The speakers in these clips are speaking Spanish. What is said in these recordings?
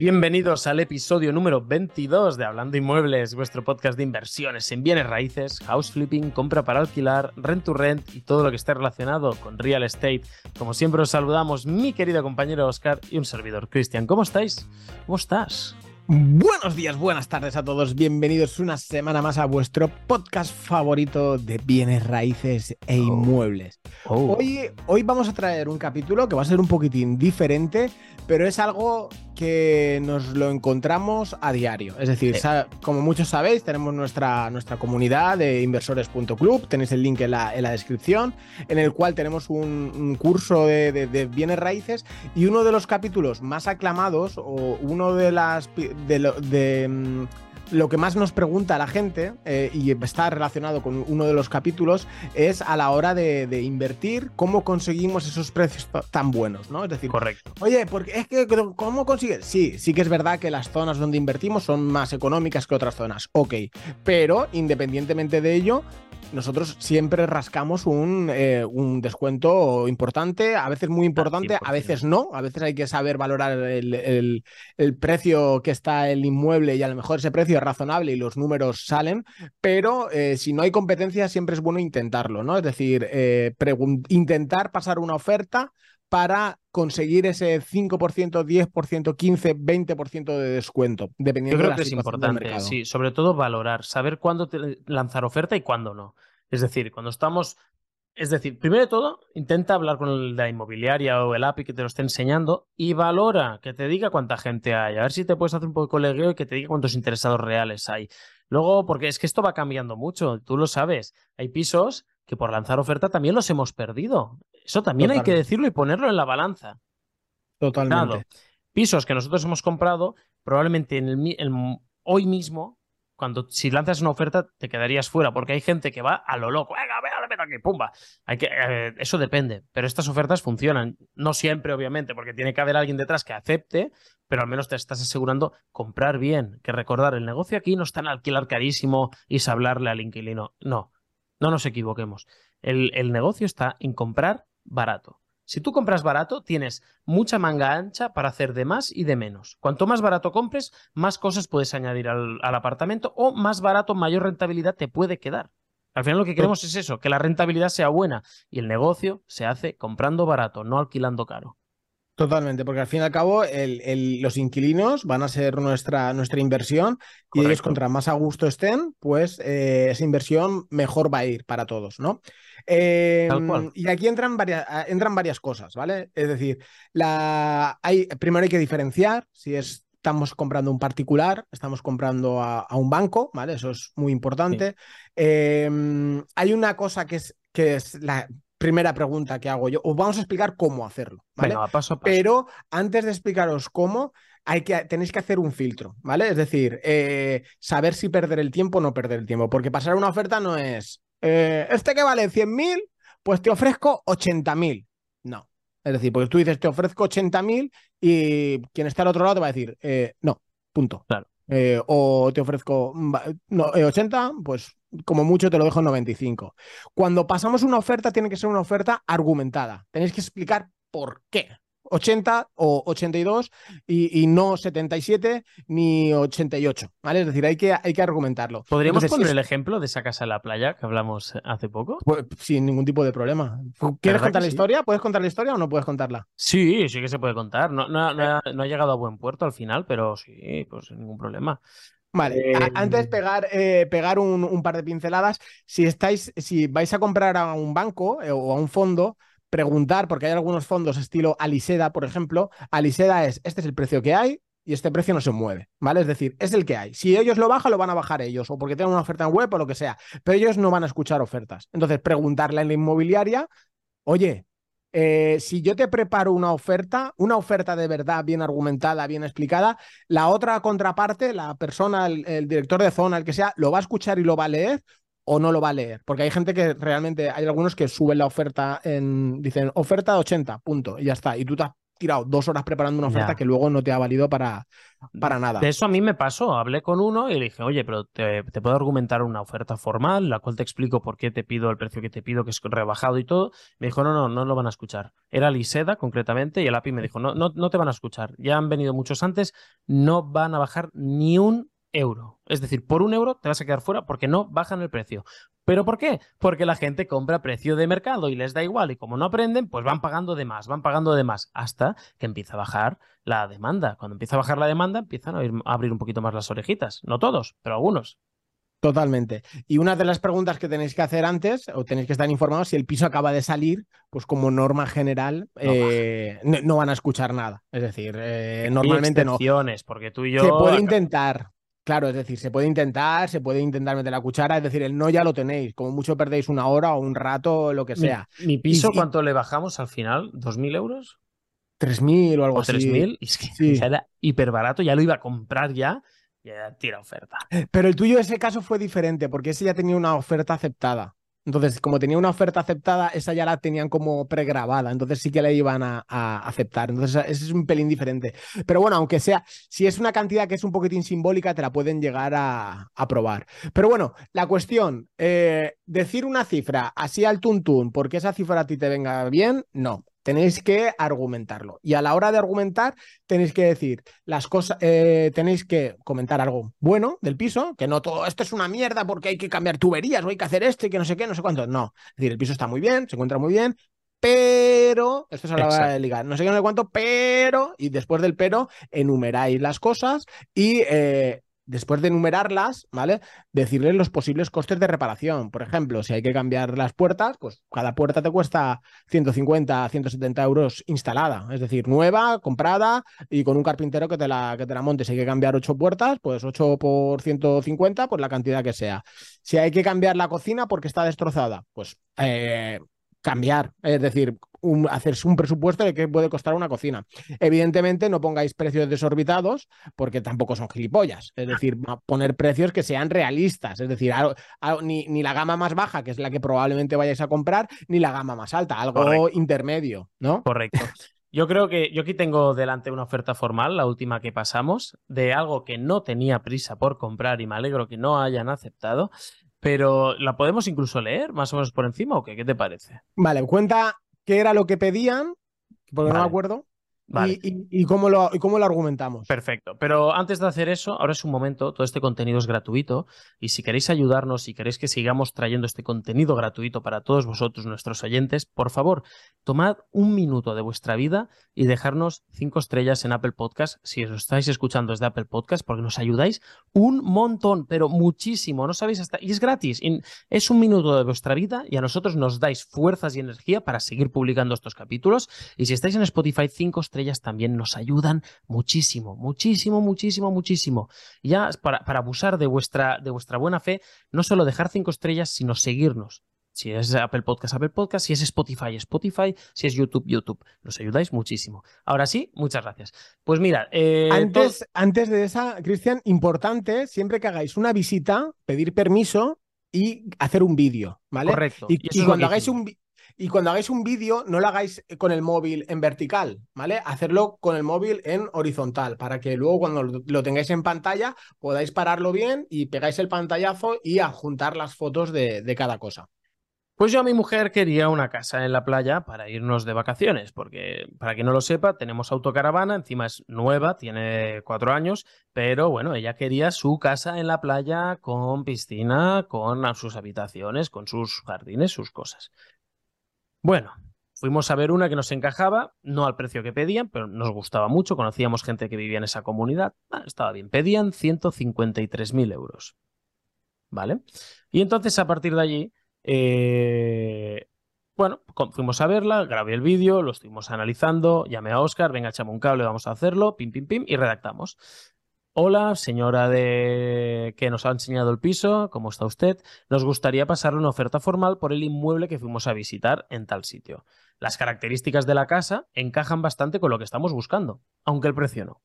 Bienvenidos al episodio número 22 de Hablando Inmuebles, vuestro podcast de inversiones en bienes raíces, house flipping, compra para alquilar, rent to rent y todo lo que esté relacionado con real estate. Como siempre os saludamos mi querido compañero Oscar y un servidor Cristian. ¿Cómo estáis? ¿Cómo estás? Buenos días, buenas tardes a todos. Bienvenidos una semana más a vuestro podcast favorito de bienes raíces e oh. inmuebles. Oh. Hoy, hoy vamos a traer un capítulo que va a ser un poquitín diferente, pero es algo que nos lo encontramos a diario. Es decir, como muchos sabéis, tenemos nuestra, nuestra comunidad de inversores.club, tenéis el link en la, descripción, en el cual tenemos un, curso de, bienes raíces y uno de los capítulos más aclamados o uno de las... de, de mm, lo que más nos pregunta la gente, eh, y está relacionado con uno de los capítulos, es a la hora de, invertir, cómo conseguimos esos precios tan buenos, ¿no? Es decir, correcto. Oye, porque es que, ¿cómo consigues? Sí, sí que es verdad que las zonas donde invertimos son más económicas que otras zonas, ok, pero independientemente de ello, nosotros siempre rascamos un, eh, un, descuento importante, a veces muy importante, a veces no, a veces hay que saber valorar el, precio que está el inmueble y a lo mejor ese precio es razonable y los números salen, pero eh, si no hay competencia siempre es bueno intentarlo, ¿no? Es decir, eh, intentar pasar una oferta para conseguir ese 5%, 10%, 15%, 20% de descuento, dependiendo Yo creo de la que es importante, sí, sobre todo valorar, saber cuándo lanzar oferta y cuándo no. Es decir, cuando estamos es decir, primero de todo, intenta hablar con la inmobiliaria o el API que te lo esté enseñando y valora, que te diga cuánta gente hay, a ver si te puedes hacer un poco de colegio y que te diga cuántos interesados reales hay. Luego, porque es que esto va cambiando mucho, tú lo sabes, hay pisos que por lanzar oferta también los hemos perdido. Eso también hay que decirlo y ponerlo en la balanza. Totalmente. pisos que nosotros hemos comprado, probablemente en el, hoy mismo, cuando si lanzas una oferta, te quedarías fuera, porque hay gente que va a lo loco. Venga, venga, venga aquí, pumba. Hay que, eh, eso depende, pero estas ofertas funcionan. No siempre, obviamente, porque tiene que haber alguien detrás que acepte, pero al menos te estás asegurando comprar bien. Que recordar, el negocio aquí no está en alquilar carísimo y hablarle al inquilino. No, no nos equivoquemos. el negocio está en comprar barato. Si tú compras barato, tienes mucha manga ancha para hacer de más y de menos. Cuanto más barato compres, más cosas puedes añadir al, apartamento o más barato, mayor rentabilidad te puede quedar. Al final lo que queremos es eso, que la rentabilidad sea buena y el negocio se hace comprando barato, no alquilando caro. Totalmente, porque al fin y al cabo los inquilinos van a ser nuestra, nuestra inversión y ellos contra más a gusto estén, pues eh, esa inversión mejor va a ir para todos, ¿no? Em, y aquí entran varias, entran varias cosas, ¿vale? Es decir, la, hay, primero hay que diferenciar si estamos comprando un particular, estamos comprando a, un banco, ¿vale? Eso es muy importante. Em, hay una cosa que es, que es la primera pregunta que hago yo. Os vamos a explicar cómo hacerlo, ¿vale? Pero antes de explicaros cómo, hay que, tenéis que hacer un filtro, ¿vale? Es decir, eh, saber si perder el tiempo o no perder el tiempo. Porque pasar una oferta no es, eh, este que vale 100.000, pues te ofrezco 80.000. No. Es decir, porque tú dices, te ofrezco 80.000 y quien está al otro lado te va a decir, eh, no, punto. Claro. o te ofrezco no, 80, pues como mucho te lo dejo en 95. Cuando pasamos una oferta, tiene que ser una oferta argumentada. Tenéis que explicar por qué. 80 o 82 y, y no 77 ni 88, ¿vale? Es decir, hay que, hay que argumentarlo. ¿Podríamos poner el ejemplo de esa casa en la playa que hablamos hace poco? Pues, sin ningún tipo de problema. ¿Quieres contar la historia? ¿Puedes contar la historia o no puedes contarla? Sí, sí que se puede contar. No, no, no, ha, no ha llegado a buen puerto al final, pero sí, pues sin ningún problema. Vale, antes em, pegar, eh, pegar un, par de pinceladas. Si estáis, si vais a comprar a un banco eh, o a un fondo, preguntar, porque hay algunos fondos estilo Aliseda, por ejemplo. Aliseda es, este es el precio que hay y este precio no se mueve, ¿vale? Es decir, es el que hay. Si ellos lo bajan, lo van a bajar ellos, o porque tienen una oferta en web o lo que sea, pero ellos no van a escuchar ofertas. Entonces, preguntarle en la inmobiliaria, oye, eh, si yo te preparo una oferta, una oferta de verdad bien argumentada, bien explicada, la otra contraparte, la persona, el, director de zona, el que sea, lo va a escuchar y lo va a leer o no lo va a leer. Porque hay gente que realmente, hay algunos que suben la oferta en, dicen oferta de 80, punto, y ya está. Y tú tirado dos horas preparando una oferta que luego no te ha valido para, para nada. De eso a mí me pasó. Hablé con uno y le dije, oye, pero te, puedo argumentar una oferta formal, la cual te explico por qué te pido el precio que te pido, que es rebajado y todo. Me dijo, no, no, no lo van a escuchar. Era Liseda concretamente y el API me dijo, no, no, no te van a escuchar. Ya han venido muchos antes, no van a bajar ni un euro. Es decir, por un euro te vas a quedar fuera porque no bajan el precio. ¿Pero por qué? Porque la gente compra a precio de mercado y les da igual y como no aprenden, pues van pagando de más, van pagando de más hasta que empieza a bajar la demanda. Cuando empieza a bajar la demanda, empiezan a, abrir un poquito más las orejitas. No todos, pero algunos. Totalmente. Y una de las preguntas que tenéis que hacer antes, o tenéis que estar informados, si el piso acaba de salir, pues como norma general, no, eh, van a escuchar nada. Es decir, eh, normalmente no. Porque tú y yo. Se puede intentar, Claro, es decir, se puede intentar, se puede intentar meter la cuchara, es decir, el no ya lo tenéis, como mucho perdéis una hora o un rato, lo que sea. ¿Mi, piso cuánto le bajamos al final? ¿2.000 euros? 3.000 o algo o así. 3.000, es que ya era hiper barato, ya lo iba a comprar ya, ya tira oferta. Pero el tuyo, ese caso fue diferente, porque ese ya tenía una oferta aceptada. Entonces, como tenía una oferta aceptada, esa ya la tenían como pregrabada, entonces sí que la iban a, aceptar. Entonces, ese es un pelín diferente. Pero bueno, aunque sea, si es una cantidad que es un poquitín simbólica, te la pueden llegar a, probar. Pero bueno, la cuestión, eh, decir una cifra así al tuntún, porque esa cifra a ti te venga bien, no. Tenéis que argumentarlo. Y a la hora de argumentar, tenéis que decir las cosas, eh, tenéis que comentar algo bueno del piso, que no todo esto es una mierda porque hay que cambiar tuberías o hay que hacer esto y que no sé qué, no sé cuánto. No. Es decir, el piso está muy bien, se encuentra muy bien, pero, esto es a la hora de ligar, no sé qué, no sé cuánto, pero, y después del pero, enumeráis las cosas y eh, después de enumerarlas, ¿vale? Decirles los posibles costes de reparación. Por ejemplo, si hay que cambiar las puertas, pues cada puerta te cuesta 150, 170 euros instalada. Es decir, nueva, comprada y con un carpintero que te la, que te la monte. Si hay que cambiar ocho puertas, pues 8 por 150, pues la cantidad que sea. Si hay que cambiar la cocina porque está destrozada, pues eh, cambiar. Es decir, hacerse un presupuesto de qué puede costar una cocina. Evidentemente, no pongáis precios desorbitados porque tampoco son gilipollas. Es decir, poner precios que sean realistas. Es decir, ni, la gama más baja, que es la que probablemente vayáis a comprar, ni la gama más alta, algo intermedio, ¿no? Correcto. Yo creo que yo aquí tengo delante una oferta formal, la última que pasamos, de algo que no tenía prisa por comprar y me alegro que no hayan aceptado, pero ¿la podemos incluso leer más o menos por encima o qué? ¿Qué te parece? Vale, cuenta qué era lo que pedían, porque no me acuerdo. Y, cómo lo, y cómo lo argumentamos. Perfecto. Pero antes de hacer eso, ahora es un momento, todo este contenido es gratuito y si queréis ayudarnos, si queréis que sigamos trayendo este contenido gratuito para todos vosotros, nuestros oyentes, por favor, tomad un minuto de vuestra vida y dejarnos cinco estrellas en Apple Podcast si os estáis escuchando desde Apple Podcast porque nos ayudáis un montón, pero muchísimo. No sabéis hasta... Y es gratis. Es un minuto de vuestra vida y a nosotros nos dais fuerzas y energía para seguir publicando estos capítulos. Y si estáis en Spotify, cinco estrellas ellas también nos ayudan muchísimo, muchísimo, muchísimo, muchísimo. Y ya para, para abusar de vuestra, de vuestra buena fe, no solo dejar cinco estrellas, sino seguirnos. Si es Apple Podcast, Apple Podcast. Si es Spotify, Spotify. Si es YouTube, YouTube. Nos ayudáis muchísimo. Ahora sí, muchas gracias. Pues mira. Eh, antes, antes de esa, Cristian, importante, siempre que hagáis una visita, pedir permiso y hacer un vídeo, ¿vale? Correcto. Y, y cuando hagáis un, y cuando hagáis un vídeo, no lo hagáis con el móvil en vertical, ¿vale? Hacerlo con el móvil en horizontal, para que luego cuando lo tengáis en pantalla podáis pararlo bien y pegáis el pantallazo y adjuntar las fotos de, cada cosa. Pues yo a mi mujer quería una casa en la playa para irnos de vacaciones, porque para quien no lo sepa, tenemos autocaravana, encima es nueva, tiene cuatro años, pero bueno, ella quería su casa en la playa con piscina, con sus habitaciones, con sus jardines, sus cosas. Bueno, fuimos a ver una que nos encajaba, no al precio que pedían, pero nos gustaba mucho, conocíamos gente que vivía en esa comunidad, ah, estaba bien, pedían 153.000 euros. ¿Vale? Y entonces a partir de allí, eh, bueno, fuimos a verla, grabé el vídeo, lo estuvimos analizando, llamé a Oscar, venga, echame un cable, vamos a hacerlo, pim, pim, pim, y redactamos. Hola, señora de que nos ha enseñado el piso, ¿cómo está usted? Nos gustaría pasarle una oferta formal por el inmueble que fuimos a visitar en tal sitio. Las características de la casa encajan bastante con lo que estamos buscando, aunque el precio no.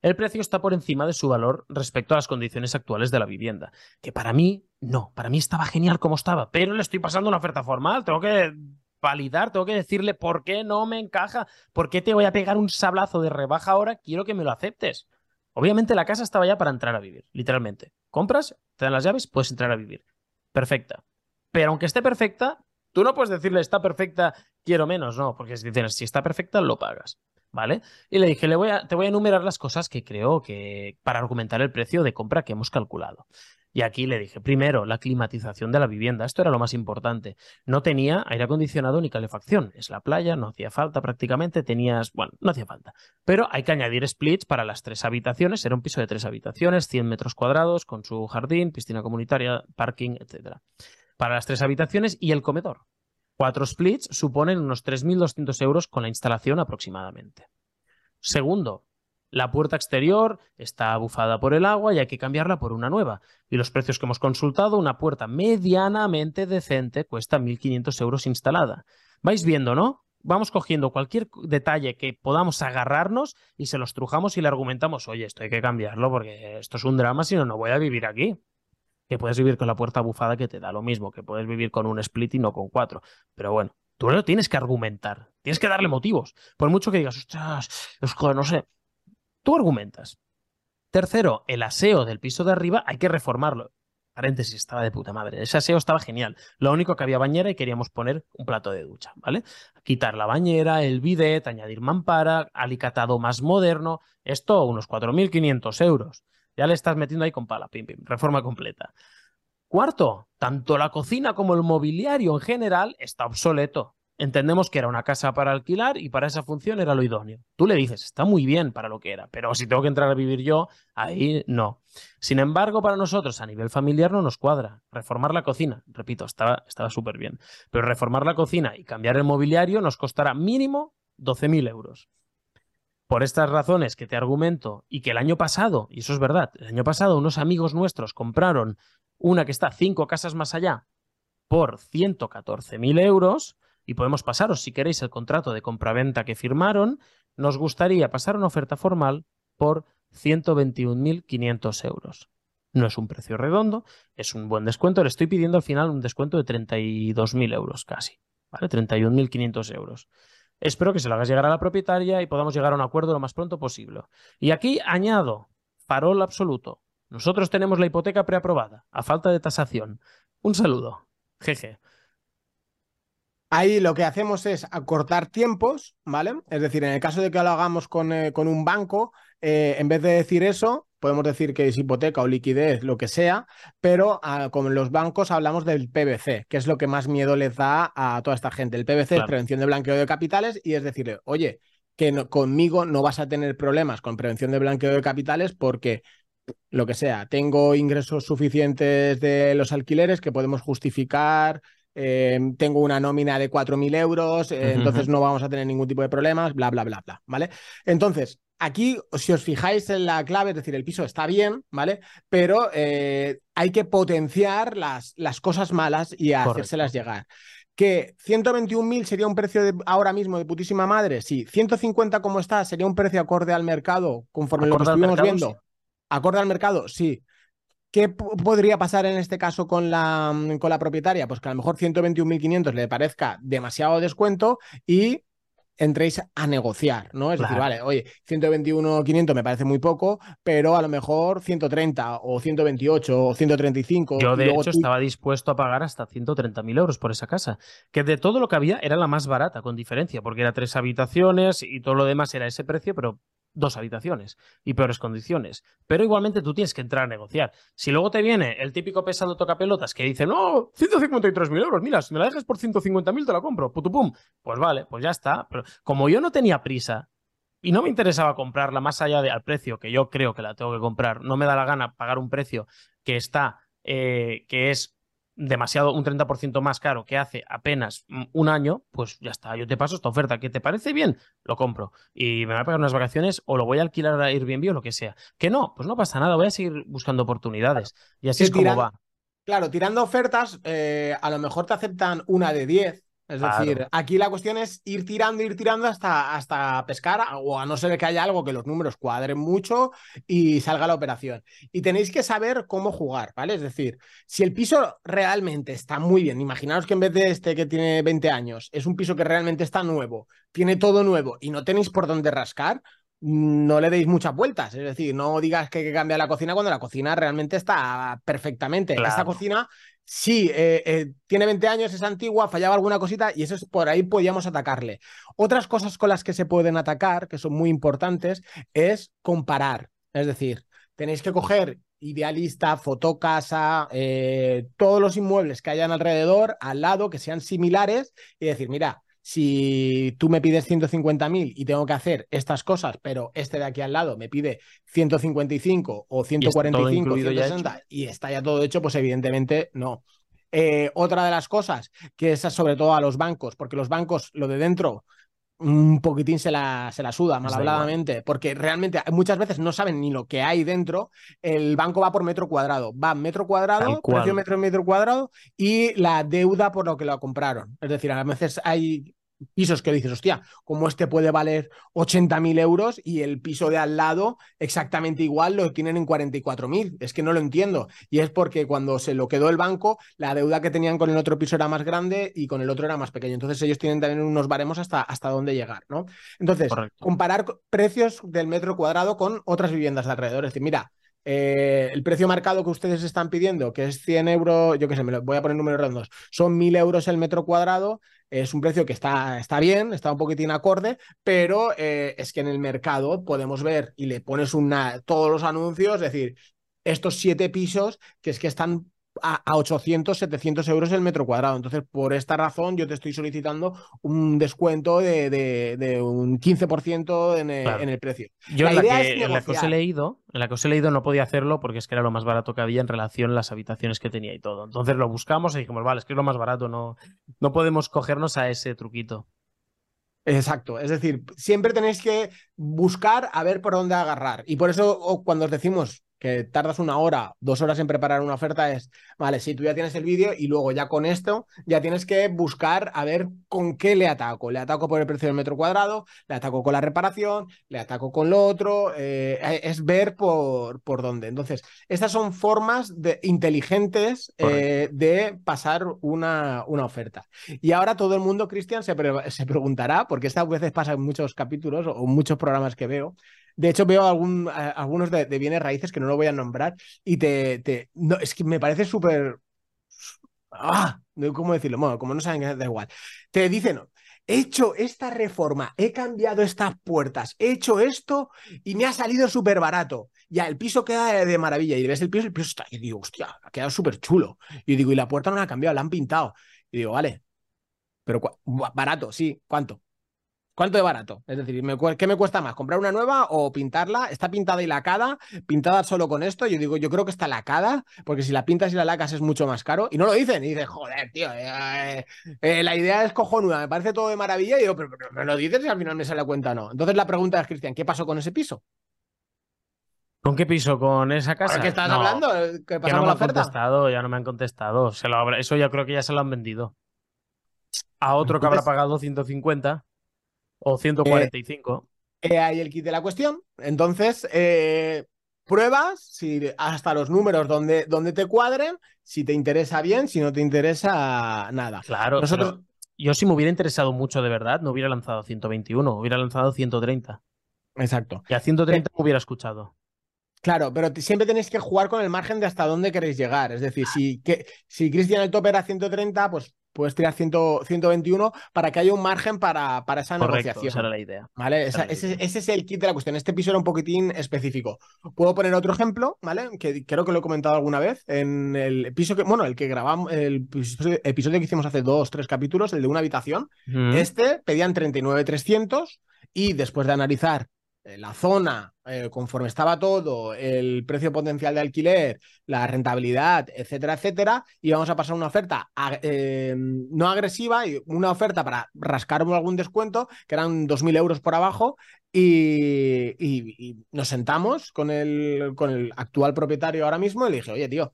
El precio está por encima de su valor respecto a las condiciones actuales de la vivienda, que para mí no, para mí estaba genial como estaba, pero le estoy pasando una oferta formal, tengo que validar, tengo que decirle por qué no me encaja, por qué te voy a pegar un sablazo de rebaja ahora, quiero que me lo aceptes. Obviamente la casa estaba ya para entrar a vivir, literalmente. Compras, te dan las llaves, puedes entrar a vivir. Perfecta. Pero aunque esté perfecta, tú no puedes decirle está perfecta, quiero menos, no, porque si dicen si está perfecta, lo pagas. ¿Vale? Y le dije, le voy a, te voy a enumerar las cosas que creo que para argumentar el precio de compra que hemos calculado. Y aquí le dije, primero, la climatización de la vivienda. Esto era lo más importante. No tenía aire acondicionado ni calefacción. Es la playa, no hacía falta prácticamente. Tenías, bueno, no hacía falta. Pero hay que añadir splits para las tres habitaciones. Era un piso de tres habitaciones, 100 metros cuadrados, con su jardín, piscina comunitaria, parking, etc. Para las tres habitaciones y el comedor. Cuatro splits suponen unos 3.200 euros con la instalación aproximadamente. Segundo, la puerta exterior está bufada por el agua y hay que cambiarla por una nueva. Y los precios que hemos consultado, una puerta medianamente decente cuesta 1.500 euros instalada. Vais viendo, ¿no? Vamos cogiendo cualquier detalle que podamos agarrarnos y se los trujamos y le argumentamos, oye, esto hay que cambiarlo porque esto es un drama, si no, no voy a vivir aquí. Que puedes vivir con la puerta bufada que te da lo mismo, que puedes vivir con un split y no con cuatro. Pero bueno, tú lo tienes que argumentar, tienes que darle motivos. Por mucho que digas, ostras, es que no sé, Tú argumentas. Tercero, el aseo del piso de arriba hay que reformarlo. Paréntesis, estaba de puta madre. Ese aseo estaba genial. Lo único que había bañera y queríamos poner un plato de ducha, ¿vale? Quitar la bañera, el bidet, añadir mampara, alicatado más moderno. Esto, unos 4.500 euros. Ya le estás metiendo ahí con pala, pim, pim. Reforma completa. Cuarto, tanto la cocina como el mobiliario en general está obsoleto entendemos que era una casa para alquilar y para esa función era lo idóneo. Tú le dices, está muy bien para lo que era, pero si tengo que entrar a vivir yo, ahí no. Sin embargo, para nosotros a nivel familiar no nos cuadra. Reformar la cocina, repito, estaba súper bien, pero reformar la cocina y cambiar el mobiliario nos costará mínimo 12.000 euros. Por estas razones que te argumento y que el año pasado, y eso es verdad, el año pasado unos amigos nuestros compraron una que está cinco casas más allá por 114.000 euros, y podemos pasaros, si queréis, el contrato de compraventa que firmaron, nos gustaría pasar una oferta formal por 121.500 euros. No es un precio redondo, es un buen descuento. Le estoy pidiendo al final un descuento de 32.000 euros casi, ¿vale? 31.500 euros. Espero que se lo hagas llegar a la propietaria y podamos llegar a un acuerdo lo más pronto posible. Y aquí añado, farol absoluto. Nosotros tenemos la hipoteca preaprobada, a falta de tasación. Un saludo. Jeje. Ahí lo que hacemos es acortar tiempos, ¿vale? Es decir, en el caso de que lo hagamos con, eh, con un banco, eh, en vez de decir eso, podemos decir que es hipoteca o liquidez, lo que sea, pero ah, con los bancos hablamos del PBC, que es lo que más miedo les da a toda esta gente. El PBC es prevención de blanqueo de capitales y es decirle, oye, que conmigo no vas a tener problemas con prevención de blanqueo de capitales porque lo que sea, tengo ingresos suficientes de los alquileres que podemos justificar eh, tengo una nómina de 4.000 euros, eh, entonces no vamos a tener ningún tipo de problemas, bla, bla, bla, bla, ¿vale? Entonces, aquí, si os fijáis en la clave, es decir, el piso está bien, ¿vale? Pero eh, hay que potenciar las, las cosas malas y hacérselas llegar. Que 121.000 sería un precio de, ahora mismo de putísima madre, sí. 150 como está sería un precio acorde al mercado, conforme lo que estuvimos viendo. Acorde al mercado, sí. ¿Qué podría pasar en este caso con la, mm, con la propietaria? Pues que a lo mejor 121.500 le parezca demasiado descuento y entréis a negociar, ¿no? Es decir, vale, oye, 121.500 me parece muy poco, pero a lo mejor 130 o 128 o 135. Yo, de hecho, estaba dispuesto a pagar hasta 130.000 euros por esa casa, que de todo lo que había era la más barata, con diferencia, porque era tres habitaciones y todo lo demás era ese precio, pero dos habitaciones y peores condiciones. Pero igualmente tú tienes que entrar a negociar. Si luego te viene el típico pesado tocapelotas que dice, no, 153.000 euros, mira, si me la dejas por 150.000 te la compro, putupum. Pues vale, pues ya está. Pero como yo no tenía prisa y no me interesaba comprarla más allá del precio que yo creo que la tengo que comprar, no me da la gana pagar un precio que está, eh, que es demasiado, un 30% más caro que hace apenas un año, pues ya está, yo te paso esta oferta. ¿Que te parece bien? Lo compro. Y me voy a pagar unas vacaciones o lo voy a alquilar a Airbnb o lo que sea. Que no, pues no pasa nada, voy a seguir buscando oportunidades. Y así es como va. Claro, tirando ofertas, eh, a lo mejor te aceptan una de 10, Es decir, aquí la cuestión es ir tirando, ir tirando hasta, hasta pescar, o a no ser que haya algo que los números cuadren mucho y salga la operación. Y tenéis que saber cómo jugar, ¿vale? Es decir, si el piso realmente está muy bien, imaginaos que en vez de este que tiene 20 años, es un piso que realmente está nuevo, tiene todo nuevo y no tenéis por dónde rascar, no le deis muchas vueltas. Es decir, no digas que hay que cambiar la cocina cuando la cocina realmente está perfectamente. Esta cocina sí, eh, eh, tiene 20 años, es antigua, fallaba alguna cosita y eso es por ahí podíamos atacarle. Otras cosas con las que se pueden atacar, que son muy importantes, es comparar. Es decir, tenéis que coger idealista, fotocasa, eh, todos los inmuebles que hayan alrededor, al lado, que sean similares y decir, mira, si tú me pides 150.000 y tengo que hacer estas cosas, pero este de aquí al lado me pide 155 o 145 y, 160 y está ya todo hecho, pues evidentemente no. Eh, otra de las cosas, que es sobre todo a los bancos, porque los bancos, lo de dentro, un poquitín se la, se la suda malhabladamente, porque realmente muchas veces no saben ni lo que hay dentro. El banco va por metro cuadrado, va metro cuadrado, precio metro metro cuadrado y la deuda por lo que lo compraron. Es decir, a veces hay pisos que dices, hostia, como este puede valer 80.000 euros y el piso de al lado exactamente igual lo tienen en 44.000. Es que no lo entiendo. Y es porque cuando se lo quedó el banco, la deuda que tenían con el otro piso era más grande y con el otro era más pequeño. Entonces ellos tienen también unos baremos hasta, hasta dónde llegar, ¿no? Entonces, comparar precios del metro cuadrado con otras viviendas de alrededor. Es decir, mira, eh, el precio marcado que ustedes están pidiendo, que es 100 euros, yo qué sé, me lo, voy a poner números redondos, son 1000 euros el metro cuadrado, es un precio que está, está bien, está un poquitín acorde, pero eh, es que en el mercado podemos ver y le pones una, todos los anuncios, es decir, estos siete pisos que es que están a, 800, 700 euros el metro cuadrado. Entonces, por esta razón, yo te estoy solicitando un descuento de, un 15% en el, en el, precio. Yo la en, la que, en la, que, os he leído, en la que os he leído no podía hacerlo porque es que era lo más barato que había en relación a las habitaciones que tenía y todo. Entonces lo buscamos y dijimos, vale, es que es lo más barato, no, no podemos cogernos a ese truquito. Exacto, es decir, siempre tenéis que buscar a ver por dónde agarrar. Y por eso cuando os decimos que tardas una hora, dos horas en preparar una oferta, es, vale, si tú ya tienes el vídeo y luego ya con esto, ya tienes que buscar a ver con qué le ataco. Le ataco por el precio del metro cuadrado, le ataco con la reparación, le ataco con lo otro, eh, es ver por, por dónde. Entonces, estas son formas de, inteligentes eh, de pasar una, una, oferta. Y ahora todo el mundo, Cristian, se, se preguntará, porque estas veces pasa en muchos capítulos o muchos programas que veo, de hecho, veo algún, algunos de, bienes raíces que no lo voy a nombrar y te. te no, es que me parece súper. Ah, ¿Cómo decirlo? Bueno, como no saben, da igual. Te dicen, he hecho esta reforma, he cambiado estas puertas, he hecho esto y me ha salido súper barato. Ya, el piso queda de maravilla y ves el piso, el piso está. Y digo, hostia, ha quedado súper chulo. Y digo, y la puerta no la ha cambiado, la han pintado. Y digo, vale, pero barato, sí, ¿cuánto? ¿Cuánto de barato? Es decir, ¿qué me cuesta más? ¿Comprar una nueva o pintarla? ¿Está pintada y lacada? ¿Pintada solo con esto? Yo digo, yo creo que está lacada, porque si la pintas y la lacas es mucho más caro. Y no lo dicen. Y dices, joder, tío, eh, eh, eh, la idea es cojonuda, me parece todo de maravilla. Y digo, pero, me lo dices y al final me sale la cuenta no. Entonces la pregunta es, Cristian, ¿qué pasó con ese piso? ¿Con qué piso? ¿Con esa casa? ¿Qué estás hablando? ¿Qué ya no me han contestado, ya no me han contestado. Eso ya creo que ya se lo han vendido. A otro que habrá pagado 150. O 145. Eh, hay el kit de la cuestión. Entonces, eh, pruebas si hasta los números donde, donde te cuadren, si te interesa bien, si no te interesa nada. Claro, Nosotros... yo si me hubiera interesado mucho de verdad, no hubiera lanzado 121, hubiera lanzado 130. Exacto. Y a 130 me hubiera escuchado. Claro, pero siempre tenéis que jugar con el margen de hasta dónde queréis llegar. Es decir, si, que, si Cristian el tope era 130, pues puedes tirar 121 para que haya un margen para, para esa negociación. Esa era la idea. ¿Vale? ese, es el kit de la cuestión. Este episodio era un poquitín específico. Puedo poner otro ejemplo, ¿vale? Que creo que lo he comentado alguna vez. En el piso que, bueno, el que grabamos, el episodio que hicimos hace dos, tres capítulos, el de una habitación. Este pedían 39,300 y después de analizar la zona, eh, conforme estaba todo, el precio potencial de alquiler, la rentabilidad, etcétera, etcétera, íbamos a pasar una oferta eh, no agresiva y una oferta para rascar algún descuento, que eran 2.000 euros por abajo, y, nos sentamos con el, con el actual propietario ahora mismo y le dije, oye, tío,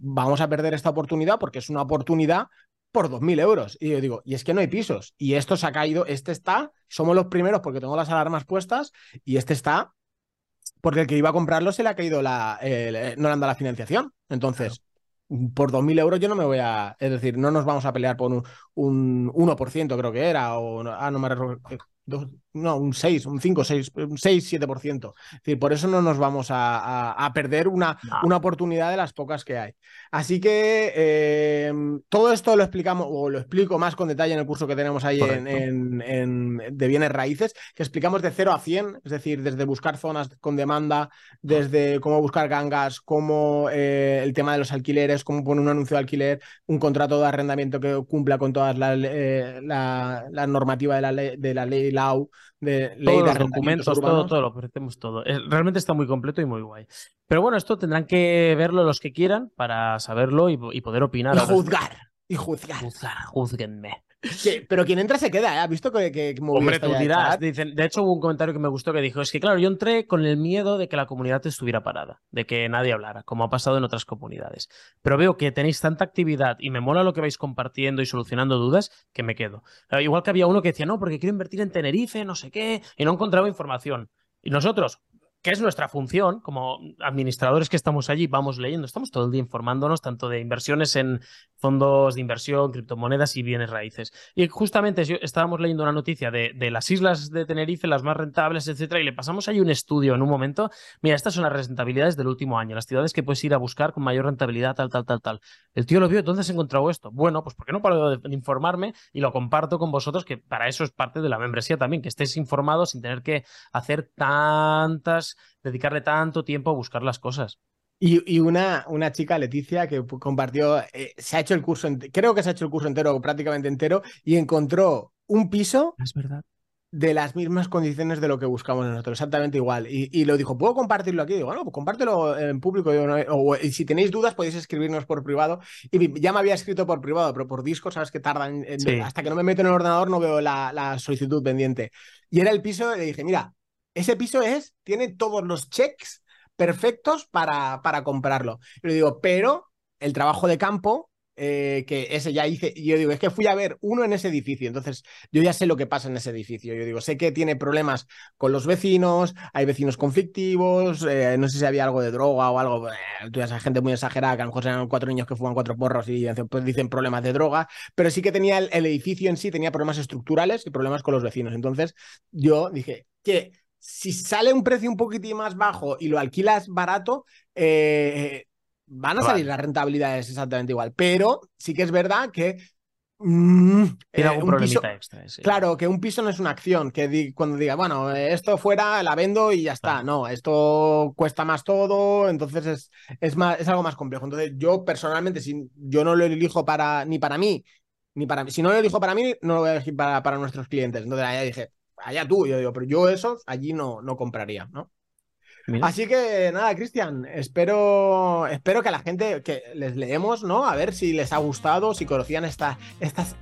vamos a perder esta oportunidad porque es una oportunidad por 2.000 euros. Y yo digo, y es que no hay pisos. Y esto se ha caído, este está, somos los primeros porque tengo las alarmas puestas, y este está porque el que iba a comprarlo se le ha caído la, no le han dado la financiación. Entonces, por 2.000 euros yo no me voy a, es decir, no nos vamos a pelear por un, un 1%, creo que era, o ah, no me no, un 6, un 5, 6, un 6, 7%. Es decir, por eso no nos vamos a, perder una, una, oportunidad de las pocas que hay. Así que eh, todo esto lo explicamos, o lo explico más con detalle en el curso que tenemos ahí en, de bienes raíces, que explicamos de 0 a 100, es decir, desde buscar zonas con demanda, desde cómo buscar gangas, cómo eh, el tema de los alquileres, cómo poner un anuncio de alquiler, un contrato de arrendamiento que cumpla con todas las eh, la, la, normativa de la ley, de la ley LAU de ley de documentos, todo, todo, lo ofrecemos todo. Realmente está muy completo y muy guay. Pero bueno, esto tendrán que verlo los que quieran para saberlo y, poder opinar. Y juzgar. Y juzgar. Juzgar, juzguenme pero quien entra se queda, ¿eh? ¿Has visto que, que Hombre, tú dirás. Dicen, de hecho, hubo un comentario que me gustó que dijo: Es que, claro, yo entré con el miedo de que la comunidad estuviera parada, de que nadie hablara, como ha pasado en otras comunidades. Pero veo que tenéis tanta actividad y me mola lo que vais compartiendo y solucionando dudas que me quedo. Igual que había uno que decía: No, porque quiero invertir en Tenerife, no sé qué, y no encontraba información. Y nosotros, que es nuestra función como administradores que estamos allí, vamos leyendo, estamos todo el día informándonos tanto de inversiones en fondos de inversión, criptomonedas y bienes raíces. Y justamente estábamos leyendo una noticia de, de, las islas de Tenerife, las más rentables, etcétera, y le pasamos ahí un estudio en un momento. Mira, estas son las rentabilidades del último año, las ciudades que puedes ir a buscar con mayor rentabilidad, tal, tal, tal, tal. El tío lo vio, ¿dónde has encontrado esto? Bueno, pues porque no paro de, informarme y lo comparto con vosotros, que para eso es parte de la membresía también, que estéis informados sin tener que hacer tantas dedicarle tanto tiempo a buscar las cosas. Y, una, una, chica, Leticia, que compartió, eh, se ha hecho el curso, creo que se ha hecho el curso entero, prácticamente entero, y encontró un piso. Es verdad. De las mismas condiciones de lo que buscamos nosotros, exactamente igual. Y, lo dijo, ¿puedo compartirlo aquí? Digo, bueno, pues compártelo en público. O, si tenéis dudas, podéis escribirnos por privado. Y ya me había escrito por privado, pero por disco, sabes que tardan. Hasta que no me meto en el ordenador, no veo la, la solicitud pendiente. Y era el piso, y le dije, mira, ese piso es, tiene todos los checks perfectos para, para comprarlo. Y digo, pero el trabajo de campo, eh, que ese ya hice, y yo digo, es que fui a ver uno en ese edificio, entonces yo ya sé lo que pasa en ese edificio. Yo digo, sé que tiene problemas con los vecinos, hay vecinos conflictivos, eh, no sé si había algo de droga o algo, tú sabes, gente muy exagerada, que a lo mejor eran cuatro niños que fuman cuatro porros y pues, dicen problemas de droga, pero sí que tenía el edificio en sí, tenía problemas estructurales y problemas con los vecinos. Entonces yo dije, que si sale un precio un poquitín más bajo y lo alquilas barato, eh, van a salir las rentabilidades exactamente igual. Pero sí que es verdad que. Mm, Tiene algún eh, piso, extra. Claro, que un piso no es una acción. Que cuando diga, bueno, esto fuera, la vendo y ya está. No, esto cuesta más todo, entonces es, es, más, es algo más complejo. Entonces, yo personalmente, si yo no lo elijo para ni para mí, ni para. Si no lo elijo para mí, no lo voy a elegir para, para nuestros clientes. Entonces, ya dije, allá tú, yo digo, pero yo esos allí no, no compraría, ¿no? Así que nada, Cristian, espero, espero que a la gente que les leemos, ¿no? A ver si les ha gustado, si conocían estas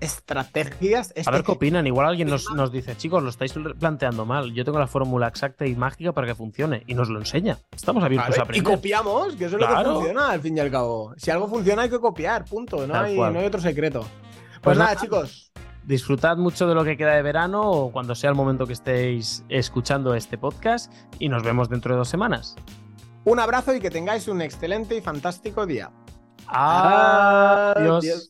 estrategias. A ver qué opinan. Igual alguien nos, nos, dice, chicos, lo estáis planteando mal. Yo tengo la fórmula exacta y mágica para que funcione. Y nos lo enseña. Estamos abiertos a, aprender. Y copiamos, que eso es lo que funciona al fin y al cabo. Si algo funciona hay que copiar, punto. No, hay, no hay, otro secreto. Pues, pues nada, chicos disfrutad mucho de lo que queda de verano o cuando sea el momento que estéis escuchando este podcast y nos vemos dentro de dos semanas. Un abrazo y que tengáis un excelente y fantástico día. Adiós.